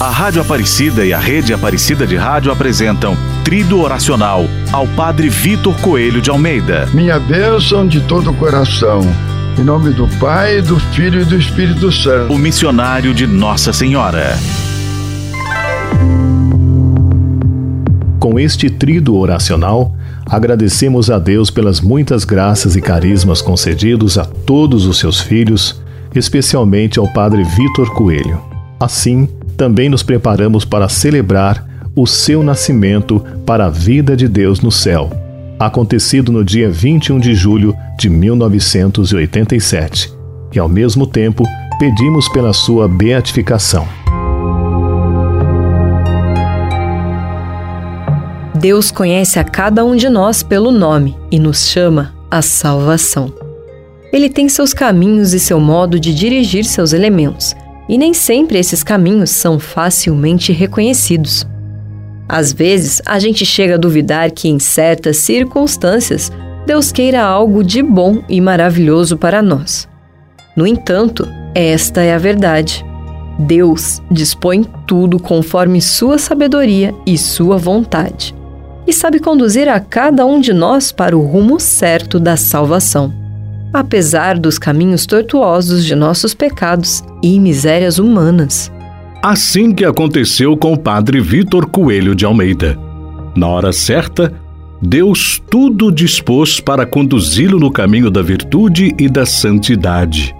A Rádio Aparecida e a Rede Aparecida de Rádio apresentam Trido Oracional ao Padre Vitor Coelho de Almeida. Minha bênção de todo o coração. Em nome do Pai, do Filho e do Espírito Santo. O missionário de Nossa Senhora. Com este trido oracional, agradecemos a Deus pelas muitas graças e carismas concedidos a todos os seus filhos, especialmente ao Padre Vitor Coelho. Assim, também nos preparamos para celebrar o seu nascimento para a vida de Deus no céu, acontecido no dia 21 de julho de 1987, e ao mesmo tempo pedimos pela sua beatificação. Deus conhece a cada um de nós pelo nome e nos chama à salvação. Ele tem seus caminhos e seu modo de dirigir seus elementos e nem sempre esses caminhos são facilmente reconhecidos. Às vezes, a gente chega a duvidar que, em certas circunstâncias, Deus queira algo de bom e maravilhoso para nós. No entanto, esta é a verdade. Deus dispõe tudo conforme sua sabedoria e sua vontade, e sabe conduzir a cada um de nós para o rumo certo da salvação apesar dos caminhos tortuosos de nossos pecados e misérias humanas. Assim que aconteceu com o padre Vitor Coelho de Almeida. Na hora certa, Deus tudo dispôs para conduzi-lo no caminho da virtude e da santidade.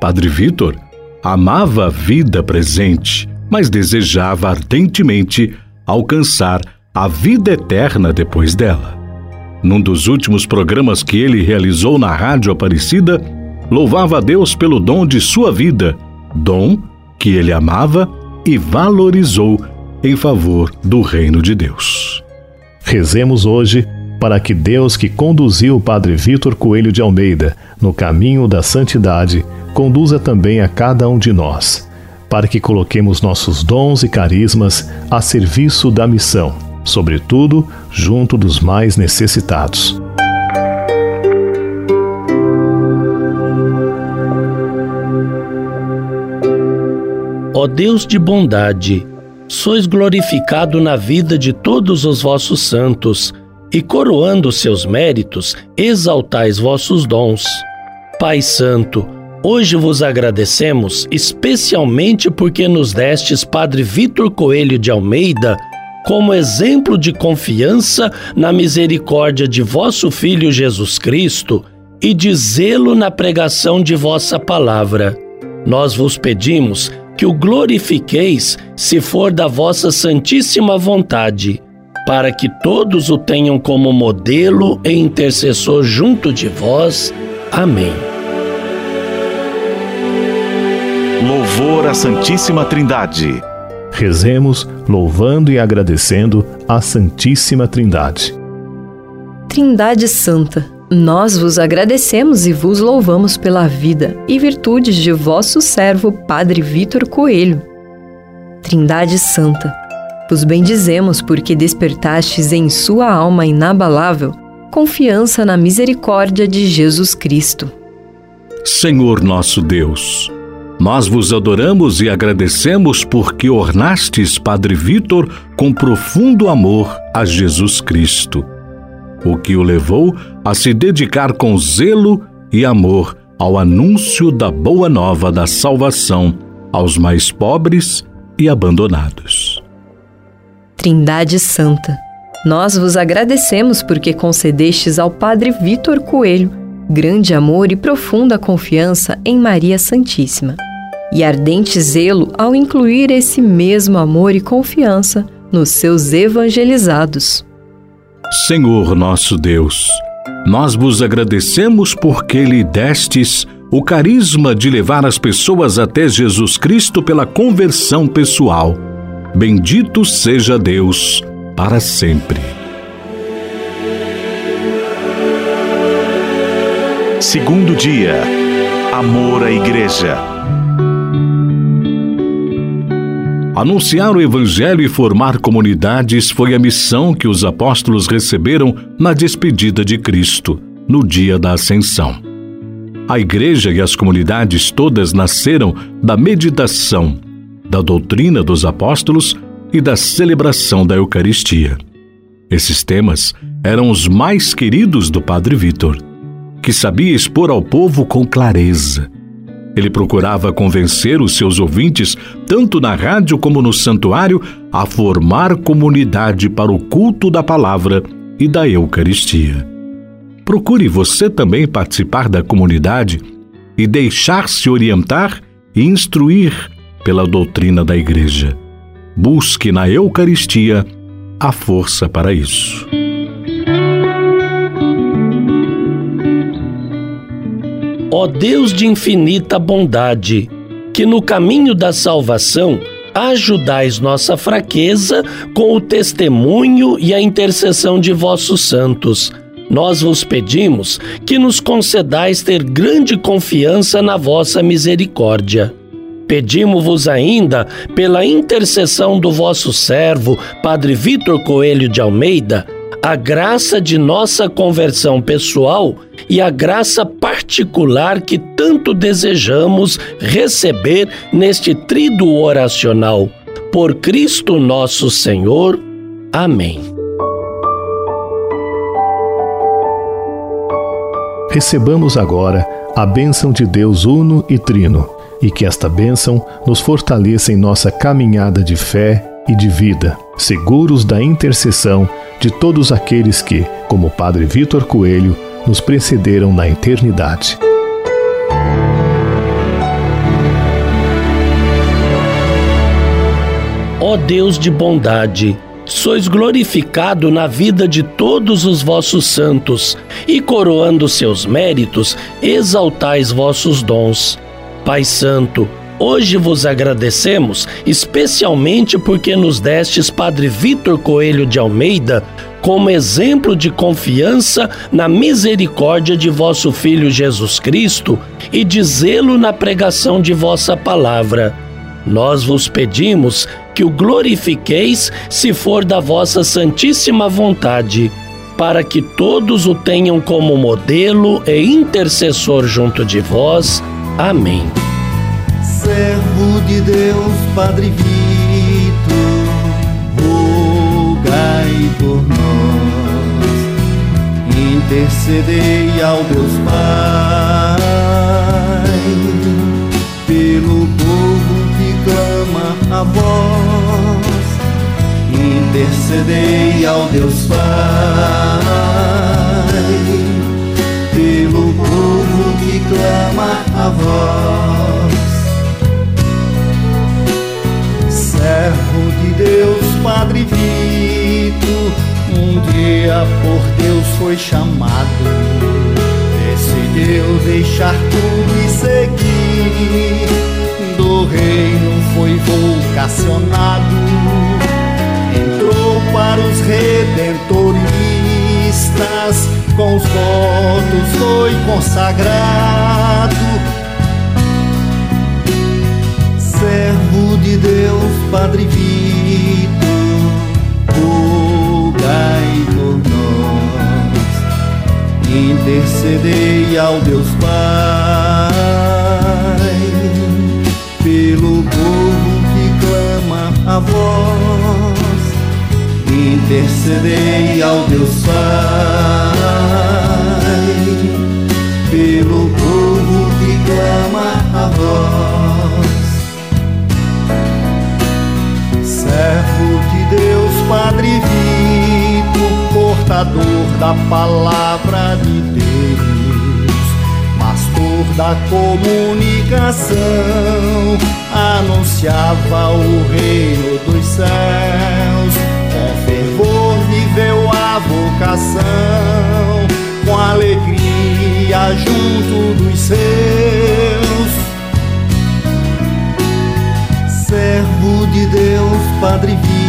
Padre Vitor amava a vida presente, mas desejava ardentemente alcançar a vida eterna depois dela. Num dos últimos programas que ele realizou na Rádio Aparecida, louvava a Deus pelo dom de sua vida, dom que ele amava e valorizou em favor do reino de Deus. Rezemos hoje para que Deus que conduziu o Padre Vitor Coelho de Almeida no caminho da santidade, conduza também a cada um de nós, para que coloquemos nossos dons e carismas a serviço da missão sobretudo junto dos mais necessitados. Ó Deus de bondade, sois glorificado na vida de todos os vossos santos, e coroando seus méritos, exaltais vossos dons. Pai Santo, hoje vos agradecemos especialmente porque nos destes Padre Vitor Coelho de Almeida como exemplo de confiança na misericórdia de vosso Filho Jesus Cristo e de zelo na pregação de vossa palavra. Nós vos pedimos que o glorifiqueis se for da vossa santíssima vontade, para que todos o tenham como modelo e intercessor junto de vós. Amém. Louvor à Santíssima Trindade. Rezemos louvando e agradecendo a Santíssima Trindade. Trindade Santa, nós vos agradecemos e vos louvamos pela vida e virtudes de vosso servo Padre Vitor Coelho. Trindade Santa, vos bendizemos porque despertastes em sua alma inabalável confiança na misericórdia de Jesus Cristo. Senhor nosso Deus, nós vos adoramos e agradecemos porque ornastes Padre Vitor com profundo amor a Jesus Cristo, o que o levou a se dedicar com zelo e amor ao anúncio da boa nova da salvação aos mais pobres e abandonados. Trindade Santa, nós vos agradecemos porque concedestes ao Padre Vitor Coelho grande amor e profunda confiança em Maria Santíssima e ardente zelo ao incluir esse mesmo amor e confiança nos seus evangelizados. Senhor nosso Deus, nós vos agradecemos porque lhe destes o carisma de levar as pessoas até Jesus Cristo pela conversão pessoal. Bendito seja Deus para sempre. Segundo dia, amor à Igreja. Anunciar o Evangelho e formar comunidades foi a missão que os apóstolos receberam na despedida de Cristo, no dia da Ascensão. A igreja e as comunidades todas nasceram da meditação, da doutrina dos apóstolos e da celebração da Eucaristia. Esses temas eram os mais queridos do Padre Vitor, que sabia expor ao povo com clareza. Ele procurava convencer os seus ouvintes, tanto na rádio como no santuário, a formar comunidade para o culto da palavra e da Eucaristia. Procure você também participar da comunidade e deixar-se orientar e instruir pela doutrina da Igreja. Busque na Eucaristia a força para isso. Ó Deus de infinita bondade, que no caminho da salvação ajudais nossa fraqueza com o testemunho e a intercessão de vossos santos nós vos pedimos que nos concedais ter grande confiança na vossa misericórdia. Pedimos-vos ainda, pela intercessão do vosso servo, Padre Vitor Coelho de Almeida, a graça de nossa conversão pessoal e a graça particular que tanto desejamos receber neste trido oracional. Por Cristo nosso Senhor. Amém. recebamos agora a bênção de Deus Uno e Trino, e que esta bênção nos fortaleça em nossa caminhada de fé e de vida, seguros da intercessão de todos aqueles que, como o Padre Vitor Coelho, nos precederam na eternidade. Ó Deus de bondade, sois glorificado na vida de todos os vossos santos, e coroando seus méritos, exaltais vossos dons. Pai Santo, hoje vos agradecemos, especialmente porque nos destes Padre Vitor Coelho de Almeida como exemplo de confiança na misericórdia de vosso Filho Jesus Cristo e de zelo na pregação de vossa palavra. Nós vos pedimos que o glorifiqueis, se for da vossa santíssima vontade, para que todos o tenham como modelo e intercessor junto de vós. Amém. Servo de Deus, Padre Vitor, rogai por nós, intercedei ao Deus Pai, pelo povo que clama a vós intercedei ao Deus Pai pelo povo que clama a vós. Padre Vito, um dia por Deus foi chamado. Decidiu deixar tudo e seguir. Do reino foi vocacionado para os redentoristas, com os votos foi consagrado. Servo de Deus, Padre Vitor, intercedei ao Deus Pai, pelo povo que clama a voz intercedei ao Deus Pai pelo povo que clama a voz. Portador da palavra de Deus, pastor da comunicação, anunciava o reino dos céus viveu a vocação com alegria junto dos seus. Servo de Deus, Padre Vitor,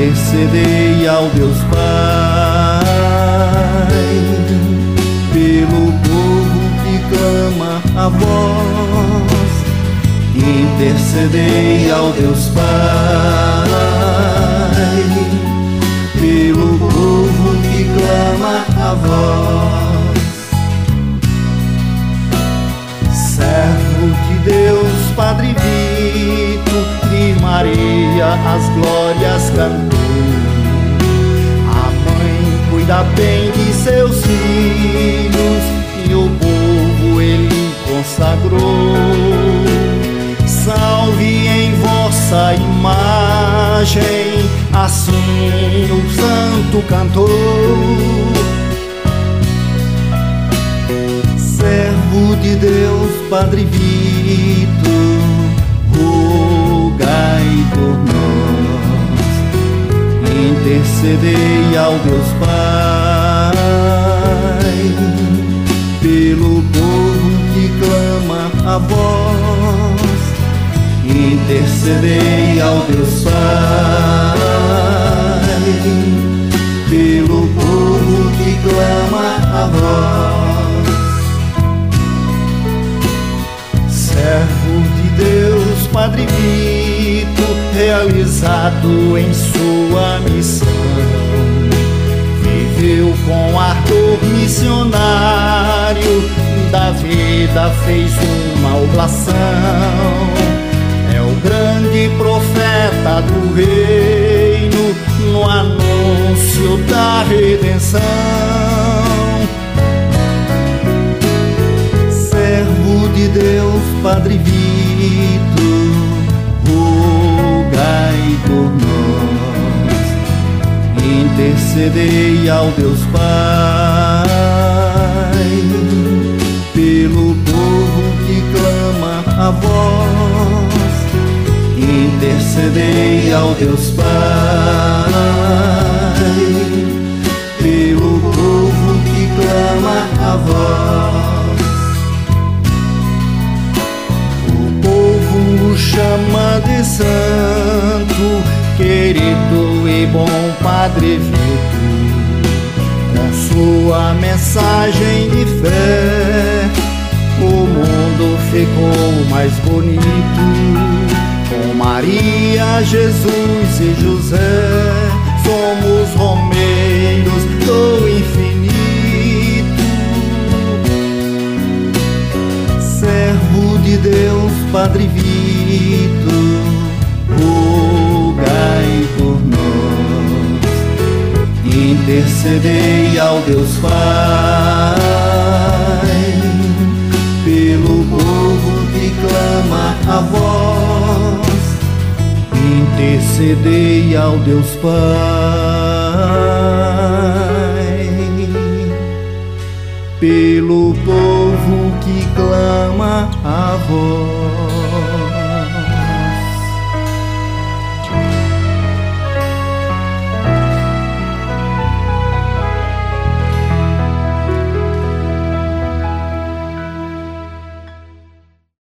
intercedei ao Deus Pai pelo povo que clama a voz Intercedei ao Deus Pai pelo povo que clama a voz Servo de Deus, Padre Vito e Maria, as glórias cuida bem de seus filhos e o povo ele consagrou. Salve em vossa imagem, assim o santo cantou. servo de Deus, Padre Vito, rogai por nós, intercedei ao Deus Pai, pelo povo que clama a voz, intercedei ao Deus Pai, pelo povo que clama a voz. servo de Deus, Padre Vito, realizado em sua missão. Viveu com ardor missionário, da vida fez uma oblação. É o grande profeta do reino, no anúncio da redenção. de Deus, Padre Vito, rogai por nós, intercedei ao Deus Pai, pelo povo que clama a voz, intercedei ao Deus Pai, pelo povo que clama a voz. chama de santo, Padre Vito, com sua mensagem de fé, o mundo ficou mais bonito. Com Maria, Jesus e José, somos romeiros do infinito. Servo de Deus, Padre Vito intercedei ao Deus Pai, pelo povo que clama a voz, intercedei ao Deus Pai, pelo povo que clama a voz